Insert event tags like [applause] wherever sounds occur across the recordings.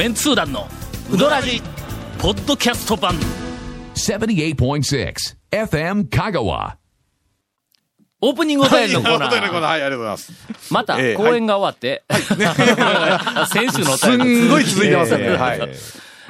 メンツー団のウドラジポッドキャスト版78.6 FM Kagawa. オープニングお便りのコーナはい、ー。はい、ありがとうございます。また、ええ公演が終わって、[laughs] 先週のおす便りんごい続いてますね。ええはい。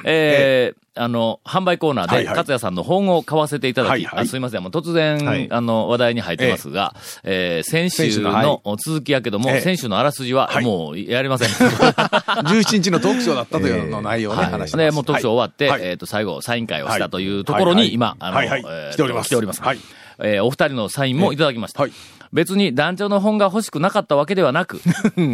えーあの、販売コーナーで、勝也さんの本を買わせていただき、あすいません、もう突然、はい。あの、話題に入ってますが、えー先週の続きやけども、ええ。先週のあらすじは、はい。もうやりません。[laughs] 17日のトークショーだったというの内容をね、はい話してます。で、もう特徴終わって、はい。えっ、と、最後、サイン会をしたというはいところに、今、あの、来ております。来ております。はい。えーお二人のサインもいただきました。はい別に団長の本が欲しくなかったわけではなく、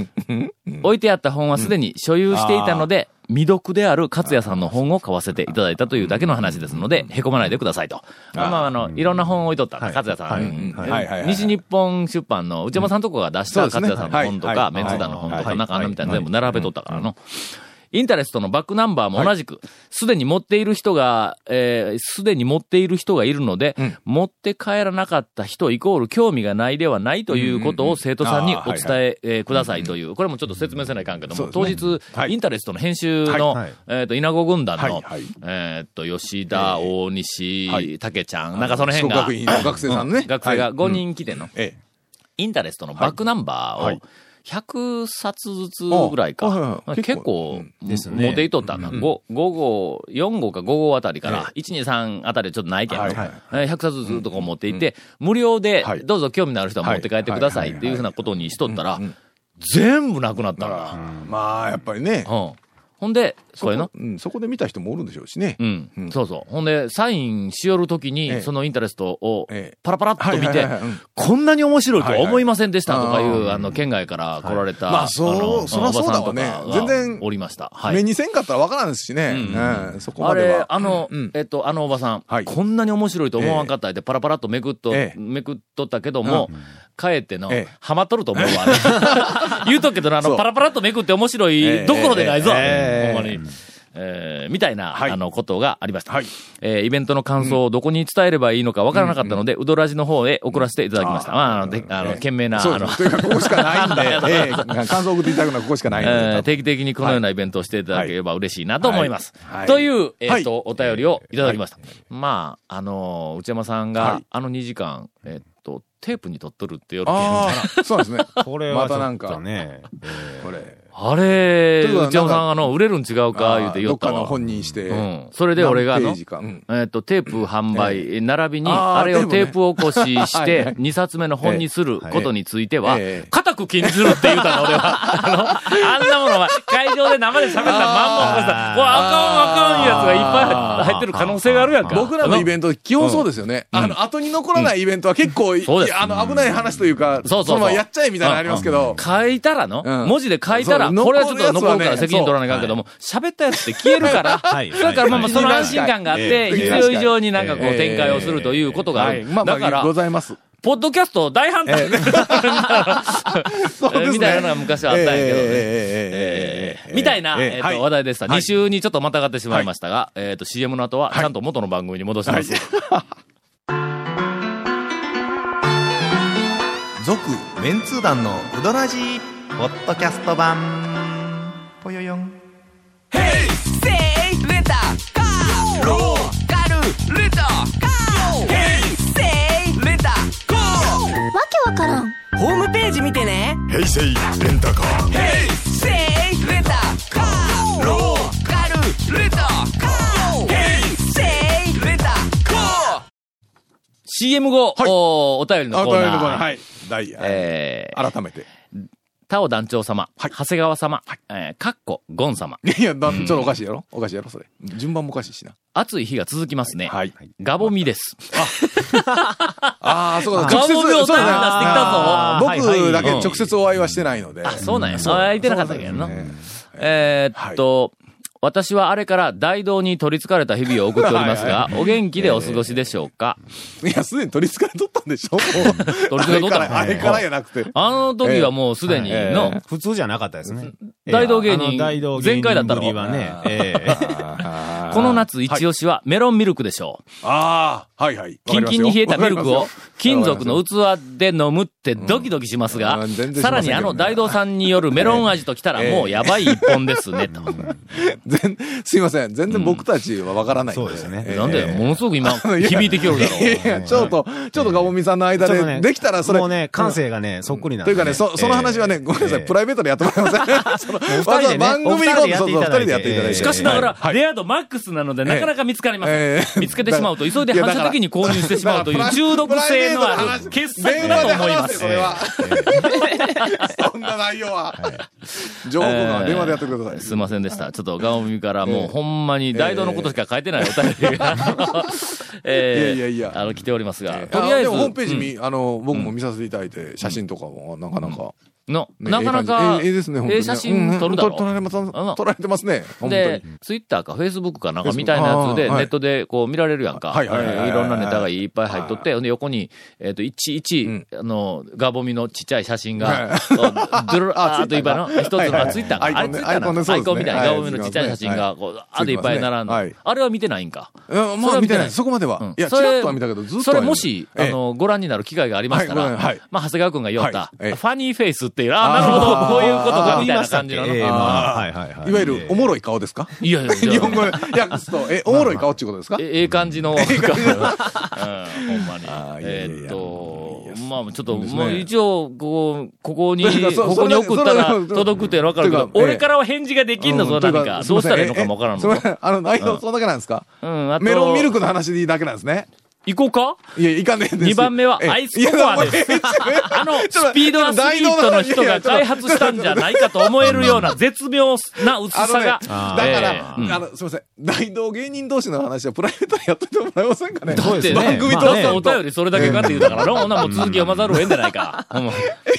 [laughs] 置いてあった本はすでに所有していたので、未読である勝也さんの本を買わせていただいたというだけの話ですので、へこまないでくださいと。まあ、あの、いろんな本を置いとった勝也さん。西日本出版の内山さんとこが出した勝也さんの本とか、はい。メンツ団の本とか、はい。なんかあんなみたいな全部並べとったからの。インタレストのバックナンバーも同じく、すでに持っている人が、えーすでに持っている人がいるので、持って帰らなかった人イコール興味がないではないということを生徒さんにお伝ええーくださいという、これもちょっと説明せないかんけども、ね。日、はい。インタレストの編集の、はい。はい。えっ、と、稲子軍団の、はいはい。えっ、と、吉田、大西、はい。竹ちゃん、なんかその辺が、学生さんね。う学生がはい。5人来てんの。えインタレストのバックナンバーをはい、100冊ずつぐらいか。あはいはい。結結構構、ですね。持っていとったな。5、5号、4号か5号あたりから、1、2、3あたりちょっとないけど、はいはいえー100冊ずつとか持っていって、無料ではい、どうぞ興味のある人は持って帰ってくださいはいっていうふうなことにしとったら、全部なくなったんだ。えまあ、やっぱりね。うん。ほんで、これのうん、そこで見た人もおるんでしょうしね。うん、うん。そうそう。ほんで、サインしよるときに、ええ。そのインタレストをええ。パラパラっと見てこんなに面白いとは思いませんでしたとかい、はいはいうあの、県外から来られた、まあそうのそらそうだわね。おばさんとかが全然おりました。はい。目にせんかったらわからんですしね。うんうん。そこあれまでは、。あの、うん。えっと、あのおばさん、はい。こんなに面白いと思わんかったって、パラパラっとめくっと、ええ。めくっとったけども、帰っての、ええ。ハマっとると思うわ、ね。[laughs] 言うとくけどな、あの、そう。パラパラっとめくって面白えいえどころでないぞ、ええほんまに。えーみたいな、はい。あの、ことがありました。はい。えーイベントの感想をどこに伝えればいいのかわからなかったので、うどらじの方へ送らせていただきました。まあ、あの、であの、懸命な、あのというか、ここしかないんで、[laughs] ええ感想を送っていただくのはここしかないんえーで。定期的にこのようなイベントをしていただければ嬉しいなと思います。はい。はい。という、えっ、と、はい。お便りをいただきました。まあ、あのー内山さんが、はい。あの2時間、えっ、と、テープに撮っとるってよるけどああ、そうですね。[laughs] これはまたなんか。ちょっとね、これ。あれ、内山さん、あの、売れるん違うか、言うて言どっかのったわ。本にして。うん。それで俺があのえっ、と、テープ販売、並びに、あれをテテープ起こしして、[laughs] い2冊目の本にすることについてはええ、固く禁じるって言うたの、俺は。[laughs] あの、あんなものは、会場で生で喋ったまんま起これあかんあかんやつがいっぱい入ってる可能性があるやんか。僕らのイベンント、基本そうですよね。あの、後に残らないイベントは結構、あの、危ない話というか、そうそうそう。のままやっちゃえみたいなのありますけど、書いたらの、うん。文字で書いたら、これはちょっと残るから責任取らないかんけども、喋ったやつって消えるから、はい。それからまあその安心感があって、ええ必要以上になんかこうええ展開をするということがある。はい。まあまあ、だからご、ざいます。ポッドキャスト大反対、えー [laughs] ね、みたいなのが昔はあったんやけどね。えーえー、みたいな、えーはい、話題でした。2週にちょっとまたがってしまいましたが、はい、えっ、ー、と CM の後はちゃんと元の番組に戻します。続、はい、メンツー団のうどらじポッドキャスト版。ぽよよ。ヘイセイレンタカー。ローカルレンタカー。わからんホームページ見てね平成レンタカーせいレンタカーローカルレンタカーヘイセイレンタカー CM 後、おお便りのあ、コーナー。はい。ダイヤ。えー、改めて。タオ団長様、はい長谷川様、えー、かっこ、ゴン様。いや、だちょっとおかしいやろ？おかしいやろそれ。順番もおかしいしな。暑い日が続きますね。はい。ガボミです。ああ、そうか。ガボミを出してきたぞ僕だけ直接お会いはしてないので。あ、そうなんや。あ、空いてなかったけどな。ねえーっと、私はあれから大道に取り憑かれた日々を送っておりますが、お元気でお過ごしでしょうか、いや、すでに取り憑かれとったんでしょ？もう取り憑かれとったの？あれから、あれからやなくて。あの時はもうすでにええ。の、普通じゃなかったですね。大道芸人大道芸人全開だったの？はね、ええ。[laughs] この夏一押しはメロンミルクでしょう。ああ、はいはい。キンキンに冷えたミルクを金属の器。器で飲むってドキドキしますがうん。さらにあの大道さんによるメロン味ときたらもうやばい一本ですね、と。[laughs] 全すいません。全然僕たちはわからないんそうですね。ええなんで、ものすごく今、[laughs] 響いてきよるだろいやいや、ちょっと、ちょっとガボミさんの間でできたらそれ。もうね、感性がね、そっくりなんでというかね、そ、その話はね、ごめんなさい、プライベートでやってもらえません。[laughs] そのわざわざ番組に行こうと、そうそう、二人でやっていただいて。しかしながら、はい。レア度マックスなので、なかなか見つかりません。ええ見つけてしまうと、急いで反射的に購入してしまうという中毒性のある傑作だと思います。それは。そんな内容は。情報が電話でやってください。すいませんでした。ちょっとガオミからもうほんまに大道のことしか書いてないお便りが、[laughs] えーいやいやいや。あの、来ておりますが、ええ。とりあえず、ホームページ見、あの、僕も見させていただいて、写真とかも、なかなか。の、ねなかなか、ええですね、写真撮るだろう。ん撮られます、撮られてますね。でに。、ツイッターかフェイスブックかなんかみたいなやつで、ネットでこう見られるやんか。はいろんなネタがいっぱい入っとって、で横に、えっと、いちいち、あの、ガボミのちっちゃい写真が、ドゥル [laughs] あーっといっぱいの、一つの、あツイッターか。あれツイッターなアイコンみたいな、はい。ガボミのちっちゃい写真が、こう、あーでいっぱい並んはい。で。あれは見てないんか。うんまあ見てない。そこまでは。うん。いや、ちそれらっとは見たけど、ずっとはそ。れもし、あええ、の、ご覧になる機会がありましたら、まあ、長谷川くんが言った、ファニーフェイスっていう、ああ、なるほど、こういうことか、みたいな感じのいはいはい。いわゆる、おもろい顔ですか？いや [laughs] 日本語。で訳すと、え、おもろい顔っていうことですか？えええ感じの、うん、ほんまに。あ。ーいやいやいや。えーっといや、まあちょっと、もう一応、ここ、ここに、[laughs] ここに送ったら届くっていうの分かるけど俺からは返事ができんのぞ、何か。どうしたらいいのかも分からんの。あの、内容、そのだけなんですか？うん、メロンミルクの話でいいだけなんですね。行こうか？いや、いかねえです。二番目はえアイスココアです。あの、[laughs] スピードアスリートの人が開発したんじゃないかと思えるような絶妙な薄さが。だから、ええ。うん。あの、すみません。大道芸人同士の話はプライベートでやっといてもらえませんかね。だってね、[laughs] 番組と。だってお便りそれだけかって言うだからの、ほんならもう続き読まざるを得んでないか。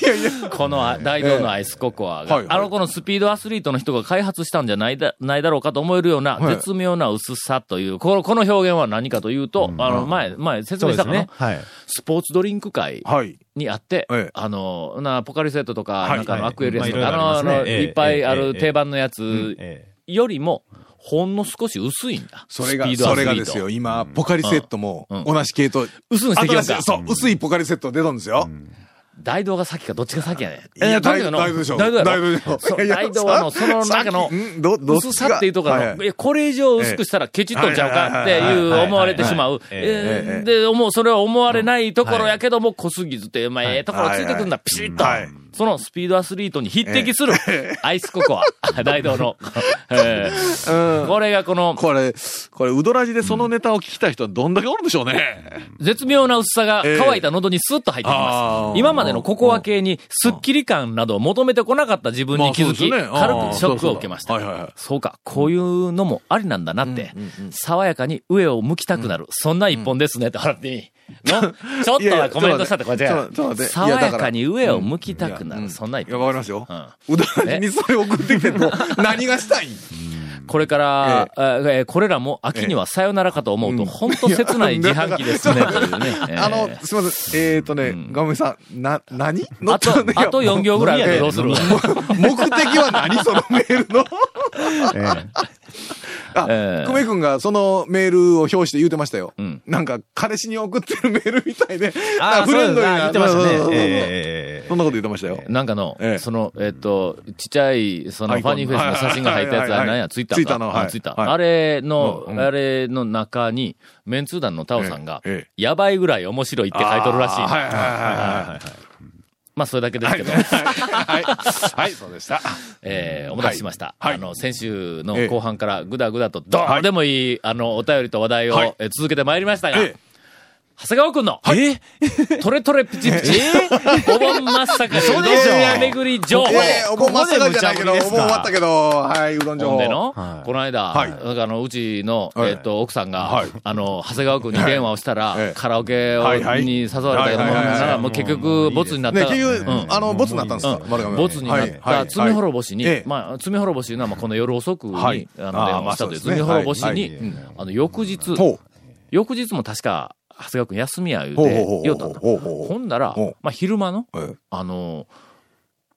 いやいや。このあ大道のアイスココアが、はいはい。あのこのスピードアスリートの人が開発したんじゃないだないだろうかと思えるようなはい。絶妙な薄さという、このこの表現は何かというと、あの前、前説明したかな、ね。はい。スポーツドリンク会はい。にあって、ええあの、な、ポカリセットとか、はいなんかアクエリアスとか、まあの、いっぱいある定番のやつえよりも、ほんの少し薄いんだ。それが、スピードアそれがですよ。今、ポカリセットもうん同じ系統。薄いう、薄いポカリセット出たんですよ。大道が先かどっちが先やねん。いやとにかくの大道でしょ大道大道大道はの、その中の薄さっていうところの、これ以上薄くしたらケチっとんちゃうかっていう思われてしまう。で、思う、それは思われないところやけども、濃すぎずって、まあ、ええところついてくんだ、ピシッと。はい。そのスピードアスリートに匹敵する、アイスココア、[laughs] 大道の。えーこれがこの、これ、これ、ウドラジでそのネタを聞きたい人はどんだけおるんでしょうね。絶妙な薄さが乾いた喉にスッと入ってきます。今までのココア系にスッキリ感などを求めてこなかった自分に気づき、軽くショックを受けました。そうか、こういうのもありなんだなって、爽やかに上を向きたくなる、そんな一本ですね。って払ってみ。の？[laughs] ちょっとはコメントしたってこれじ爽やかに上を向きたくなる、うん。そんな一いや、本。わかりますよ。うどらじにそれ送ってきても、[laughs] 何がしたい？んこれから、えーこれらも秋にはさよならかと思うと、本当切ない自販機ですね、[laughs] あの、すみません。えっとね、ガムさん、な、何？あと、あと4行ぐらいあるけどどうする？目的は何？そのメールの？あ、ええ。久米君がそのメールを表して言うてましたよ。ん。なんか、彼氏に送ってるメールみたいで、あーフレンドリーな。そうです。あ言ってましたね。ええそんなこと言ってましたよ。なんかの、ええ。その、えっ、と、ちっちゃい、その、ファニーフェイスの写真が入ったやつ、は何や、ツイッターか。ツイッターの。はいあツイッター。はい。あれの、うんあれの中に、メンツー団のタオさんが、ええ。えやばいぐらい面白いって書いとるらしいはいはいはいはい。まあ、それだけですけど、はい。はい、そうでした。えーお待たせしました。はい。あの、先週のええ。後半からぐだぐだと、どうでもいい、あの、お便りと話題を、はい。えー続けてまいりましたが、ええ長谷川くんの、[laughs] トレトレプチプチ、お盆真っ盛り、うどん屋巡り情報。ええお盆真っ盛りじゃないけど、お盆終わったけど、はい、うどん情報。ほんでの、はい。この間、はい。なんかあの、うちの、はい。えっと、奥さんが、はい。あの、長谷川君に電話をしたら、ええ。カラオケを、はいはい。に誘われたけども、もう結局、ボツになった。ね、結局、うん。あの、ボツになったんですか、ボツになった。罪滅ぼしに、ええまあ、罪滅ぼしいうのは、まあ、この夜遅くに、はい。あの、電話したという、罪滅ぼしに、はい。はい。あの、翌日。翌日も確か、長谷川君休みや言うて言おった。と。ほうほんならまあ、昼間の、ええ。あの、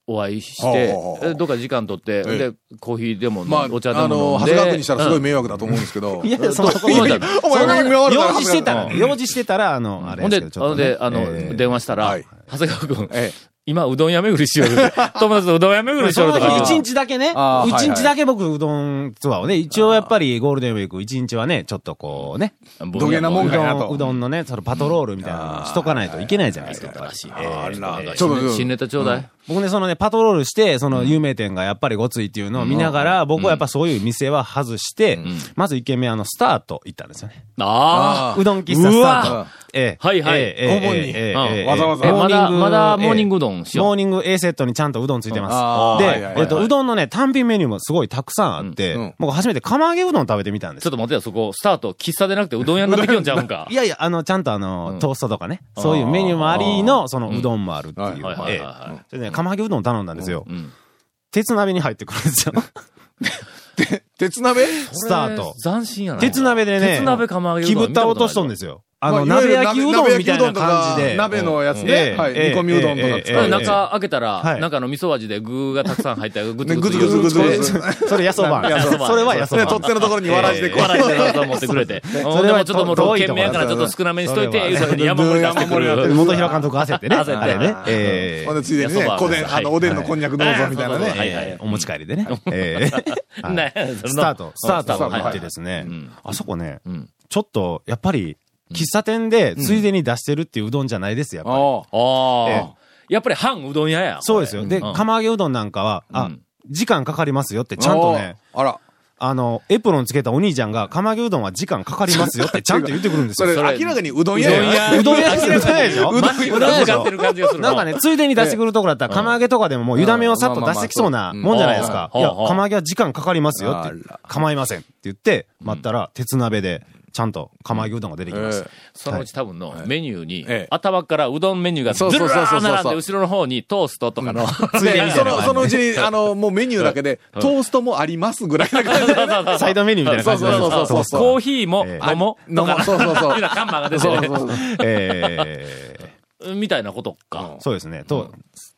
お会いしてどっか時間取って、ええ。で、コーヒーでも、まあ、お茶でもあの、飲んで。長谷川君にしたらすごいうん。迷惑だと思うんですけど。い [laughs] やいや、そんなことない。用事してたら用事してたら、あの、あれほんで、あの、ええ。電話したら、はい。長谷川君、え今、うどん屋巡りしよる。[laughs] 友達とうどん屋巡りしよるとか一日だけね、一日だけ僕うどんツアーをね、一応やっぱりゴールデンウィーク一日はね、ちょっとこうね、土下なもんうどかやとん、うどんのね、そのパトロールみたいなのしとかないといけないじゃないですか。らしい。あちょっと新ネタちょうだい。僕ね、そのね、パトロールして、その有名店がやっぱりごついっていうのを見ながら、僕はやっぱそういう店は外して、まず一軒目あの、スタート行ったんですよね。あうどん喫茶スタート。ええ。はいはい。ええええ主に。ええええええ。わざわざ。えまだ、モーニングまだモーニングえうどんしえモーよニング A セットにちゃんとうどんついてあます。でえっと、うどんのね、単品メニューもすごいたくさんあって僕初めて釜揚げうどん食べてみたんでう。す。ちょっと待ってよ、そこ、スタート、喫茶でなくてうどん屋になってきよんちゃうんか。[laughs] い。やいや、あの、ちゃんとあの、トーストとかね、そういうメニューもありの、そのうどんもあるっていう。はいはいはい釜揚げうどん頼んだんですよ。ん鉄鍋に入ってくるんですよ。[laughs] 鉄鍋？スタート。斬新やな。鉄鍋でね、鉄鍋釜揚げうどん木ぶた落としとんですよ。あの、鍋焼きうどんみたいな感じで。鍋のやつえね。はい。煮えええ込みうどんとか使うええええ中開けたら、はいなんかあの味噌味で具がたくさん入ったグツねグツグツグツグツグツグツそれやそばそばん [laughs] それはやそば。取っ手のところにわらじでこう。わらじで持ってくれて。ほんでもうちょっともう6軒目やからちょっと少なめにしといて、それはそれに山盛り出してくる。元平監督焦ってね。焦ってあれね。えほんで、ついでにねいやそば、こでん、はいあの、おでんのこんにゃくどうぞみたいなはいはいね。えお持ち帰りでね。ええはいねスタート、スタート入ってですねん、あそこねん、ちょっと、やっぱり、喫茶店でついでに出してるっていううどんじゃないですよ、やっぱり。ああ。やっぱり半うどん屋や。そうですよ。で、うん。釜揚げうどんなんかは、あうん、時間かかりますよって、あ。ちゃんとね、あら。あの、エプロンつけたお兄ちゃんが、釜揚げうどんは時間かかりますよって、[laughs] ちゃんと言ってくるんですそれ、明らかにうどん屋や。うどん屋。ですようどん屋でしょ？うどん屋。使ってる感じがするな。んかね、ついでに出してくるところだったら、釜揚げとかでももう、湯だめをさっと出してきそうなもんじゃないですか。いや釜揚げは時間かかりますよって構いませんって言って、待ったら、鉄鍋で、ちゃんと釜揚げうどんが出てきます。そのうち多分のメニューにええ、頭からうどんメニューがずそうそうらそうそう。そうー並んで、後ろの方にトーストとかの、[laughs] ついでに [laughs] その、そのうちに、あの、もうメニューだけで、トーストもありますぐらいな感じで。サイドメニューみたいな感じ。でそうそうそう。そうコーヒーもえ飲もう飲もそうそうそう。いうな看板が出てねそうそうそう。え [laughs] みたいなことか。ー。そうですね。と、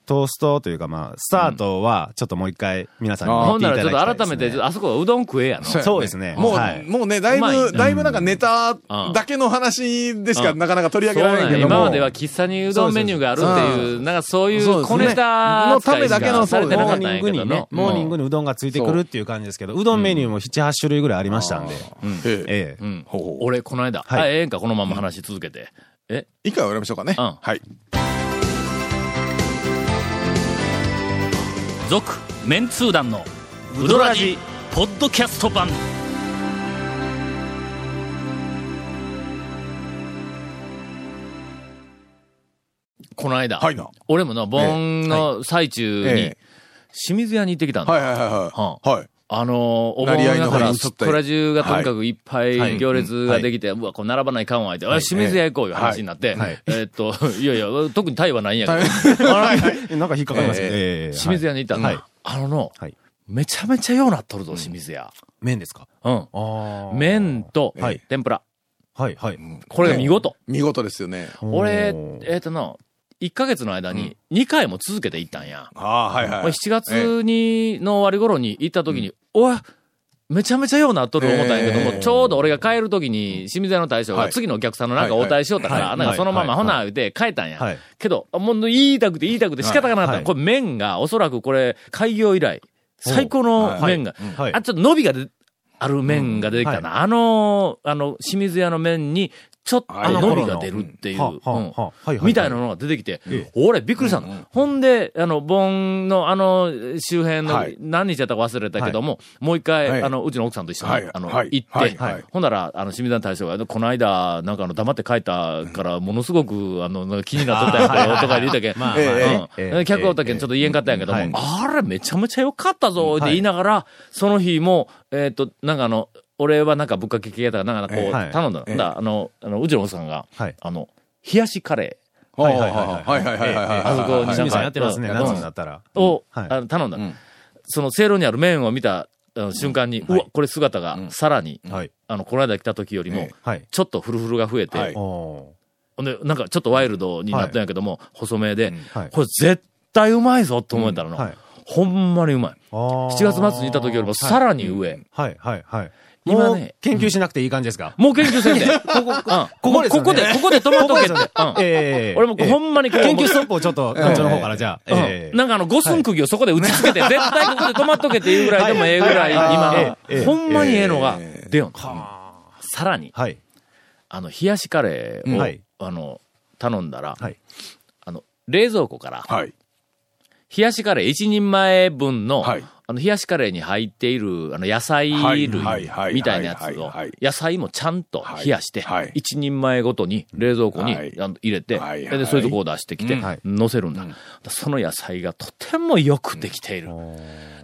トーストというかまあ、スタートは、ちょっともう一回、皆さんにほんな見ていたらちょっとだきたいですね。改めて、あそこはうどん食えやの。そうですね。もう、はいもうね、だいうぶ、まいなだいぶなんかネタだけの話でしかなかなか取り上げられないけども。今までは喫茶にうどんメニューがあるっていう、なんかそういう小ネタのためだけのされてなモーかったニングにね。モーニングにうどんがついてくるっていう感じですけど、うどんメニューも7、8種類ぐらいありましたんで。ええええう。んほうほう俺、この間、はいあ、ええんか、このまま話し続けて。え？一回はやりましょうかね。うんはい。続、メンツー団の、ウドラジ、ポッドキャスト版。この間、はいな。俺もな、盆の最中にええ、清水屋に行ってきたんだ。はいはいはいはい。はい。あのー、お盆成り合いのやから、そこら中がとにかくいっぱはいい行列ができて、うわ、これ並ばないかんわ、って、あ清水屋行こういう話になって、はいえーっと、[laughs] いやいや、特にタイはないんやけど、なんか引っかかりますね。ええ清水屋に行ったんだ。はいあのの、はいめちゃめちゃようなっとるぞ、清水屋。麺ですか？うん。ああ。麺と、はい天ぷら。はい、はい。これが見事。見事ですよね。俺えーっとな、1ヶ月の間に2回も続けて行ったんや。ああ、はいはい。俺7月に、の終わり頃に行った時に、おい、めちゃめちゃようなっとる思ったんやけども、え。えちょうど俺が帰る時に、清水屋の大将はい。が次のお客さんのなんか応対しよったから、はい。なんかそのまま、はいほな、言うて帰ったんや。はい。けど、もう言いたくて言いたくて仕方がなかった。はい。これ麺が、おそらくこれ、開業以来、最高の麺が、はい。あ、ちょっと伸びがである麺が出てきたな。あの、あの、清水屋の麺に、ちょっとはい伸びが出るっていう、みたいなのが出てきて、俺びっくりしたの。ほんで、あの、盆のあの、周辺のはい。何日やったか忘れたけども、もう一回、はい。あの、うちの奥さんと一緒に、はい。あの、はい。行って、ほんなら、あの、清水大将が、この間、なんかあの、黙って帰ったから、ものすごく、あの、気になっとったんやけど、とか言うたけん。客がおったけん、ちょっと言えんかったんやけども、はい。あれ、めちゃめちゃ良かったぞ、って言いながら、その日も、えっ、と、なんかあの、俺はなんかぶっかけ系だから、なんかこう、はい頼んだの。ええだあの、あの、うちの奥さんが、はいあの、冷やしカレはいはいはいはいはいはいはい。あそこにさんやってますね、うん夏になったら。ーを、頼んだ、んその、せいろにある麺を見たあの瞬間に、うわ、これ姿が、さらに、はい。あの、この間来た時よりも。ちょっとフルフルが増えて、はいおほんで、なんかちょっとワイルドになったんやけども、細めで、はいこれ絶対うまいぞと思えたの、はい。ほんまにうまい。ー7月末にいた時よりもさらに上。はい、はい、はい。今ねもう研究しなくていい感じですか？もう研究せんで。ここ、うん。ここでここで、ここで止まっとけって。俺もほんまに研究ストップをちょっと、団長の方からじゃあ。なんかあの、五寸釘をそこで打ち付けて、絶対ここで止まっとけっていうぐらいでもええぐらい、今。ほんまにええのがえ出よ。ん。さらに、はい。あの、冷やしカレーをはい、あの、頼んだらはい、あの、冷蔵庫から、はい。冷やしカレー一人前分の、はいあの、冷やしカレーに入っている、あの、野菜はい類みたいなやつを野菜もちゃんと冷やして一人前ごとに冷蔵庫に入れて、はいはいで、それとこう出してきてはい、乗せるんだ。その野菜がとてもよくできている。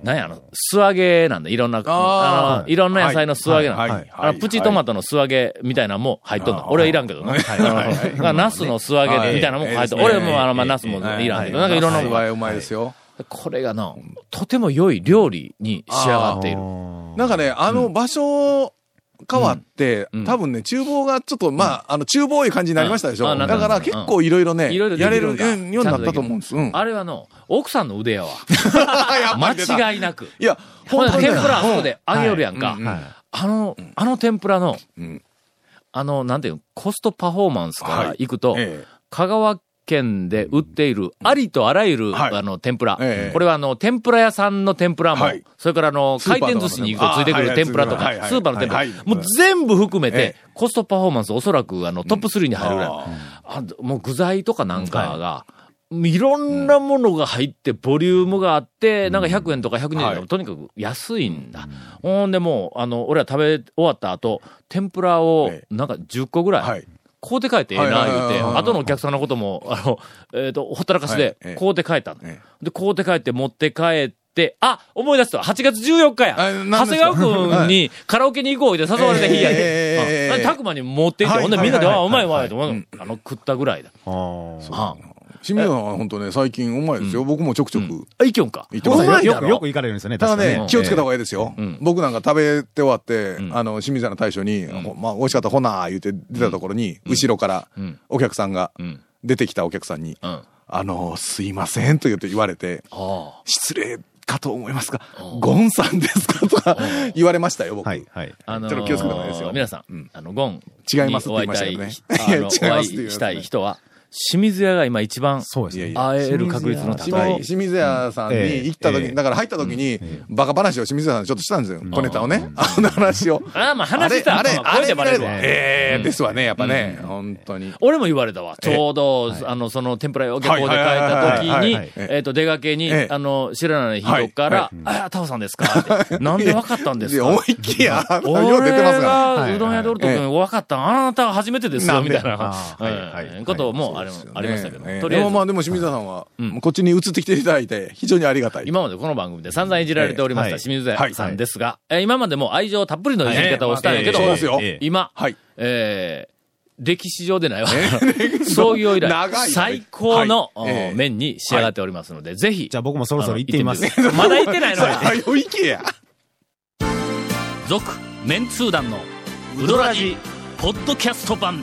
なんや、あの、素揚げなんだ。いろんな、あの、いろんな野菜の素揚げなんだ。あの、プチトマトの素揚げみたいなのも入っとんの。俺はいらんけどな。[laughs] ナスの素揚げみたいなのも入っとん。俺も、あの、まあ、ナスもいらんけど、なんかいろんなのがうまいうまいですよ。これがな、とても良い料理に仕上がっている。なんかね、あの場所変わってうん、多分ね、厨房がちょっと、まあ、あの、厨房い感じになりましたでしょ。だから結構いろいろね、いろいろでやれるようになったと思うんです。うん。あれはの、奥さんの腕 [laughs] やわ。間違いなく。いや、ほんで本当にね。天ぷらあそこで揚げよるやんか。あの、あの天ぷらのん、あの、なんていうの、コストパフォーマンスから行くと、え。香川県で売っているありとあらゆる、はい。あの、天ぷら。ええ。これはあの、天ぷら屋さんの天ぷらも、はい。それからあの、回転寿司にこうついてくる天ぷらとか、スーパーの天ぷら、もう全部含めて、えコストパフォーマンスおそらくあの、トップ3に入るぐらい。ああもう具材とかなんかが、い。ろんなものが入って、ボリュームがあって、なんか100円とか120円とか、はい。とにかく安いんだ。ほんでもう、あの、俺は食べ終わった後、天ぷらをえ、なんか10個ぐらい、はい。買うて帰ってええな、言うて、はい後のお客さんのことも、あの、えっ、と、ほったらかしはい。でええ、買うて帰ったの。えで、買うて帰って持って帰って、あ思い出した。8月14日や。あ長谷川君にカラオケに行こう言うて誘われて日やえで。たくまに持って行って、はいほんでみんなで、はいあ、うまい。わ、はい。とあの、食ったぐらいだ。あー。あ清水さんは本当ね、最近うまいですよ。僕もちょくちょく。あ、いきょんか。行ってますよよく、よく行かれるんですよね、ただね、気をつけた方がいいですようん。僕なんか食べて終わってん、あの、清水屋の大将に、ほまあ、美味しかった、ほなー言って出たところに、後ろからうん、お客さんがうん。出てきたお客さんに、うん。ああの、すいませんと言って言われて、あ。失礼かと思いますが、ゴンさんですかとか言われましたよ、僕。はい、はい。あのーちょっと気をつけた方がいいですよ皆さん、うんあの、ゴン。違いますって言いましたけどねにお会いや違いますって言いましたねいしたい人は、清水屋が今一番そうですね。いやいや。会える確率の清高い。水清水屋さんに行った時だから入った時に、バカ話を清水屋さんにちょっとしたんですよ。小ネタをね。あの話を。ああ、まあ話したら、あれ、まああれ、声でバレるわ。ええですわね、やっぱね。本当に。俺も言われたわ。ちょうど、あの、その天ぷらを漁港で帰った時にえっと、出かけに、ええ。あの、知らない人から、あ、タオさんですかって。なんでわかったんですか？いや思いっきりや、よ俺う出てますから。がうどん屋でおるときに分かった。あなたが初めてですよ、みたいな。こともありましたけど。あまあでも清水屋さんは、うんこっちに移ってきていただいて、非常にありがたい。今までこの番組で散々いじられておりましたええ清水さんですが、えー今までも愛情たっぷりのいじり方をしたんやけど今、はい。えー歴史上でないわ。創業以来最高の、麺に仕上がっておりますので、ぜひ。じゃあ僕もそろそろ行ってみますまだ行ってないのはよ [laughs] 行けや。続、メンツー団のウドラジ、ポッドキャスト版。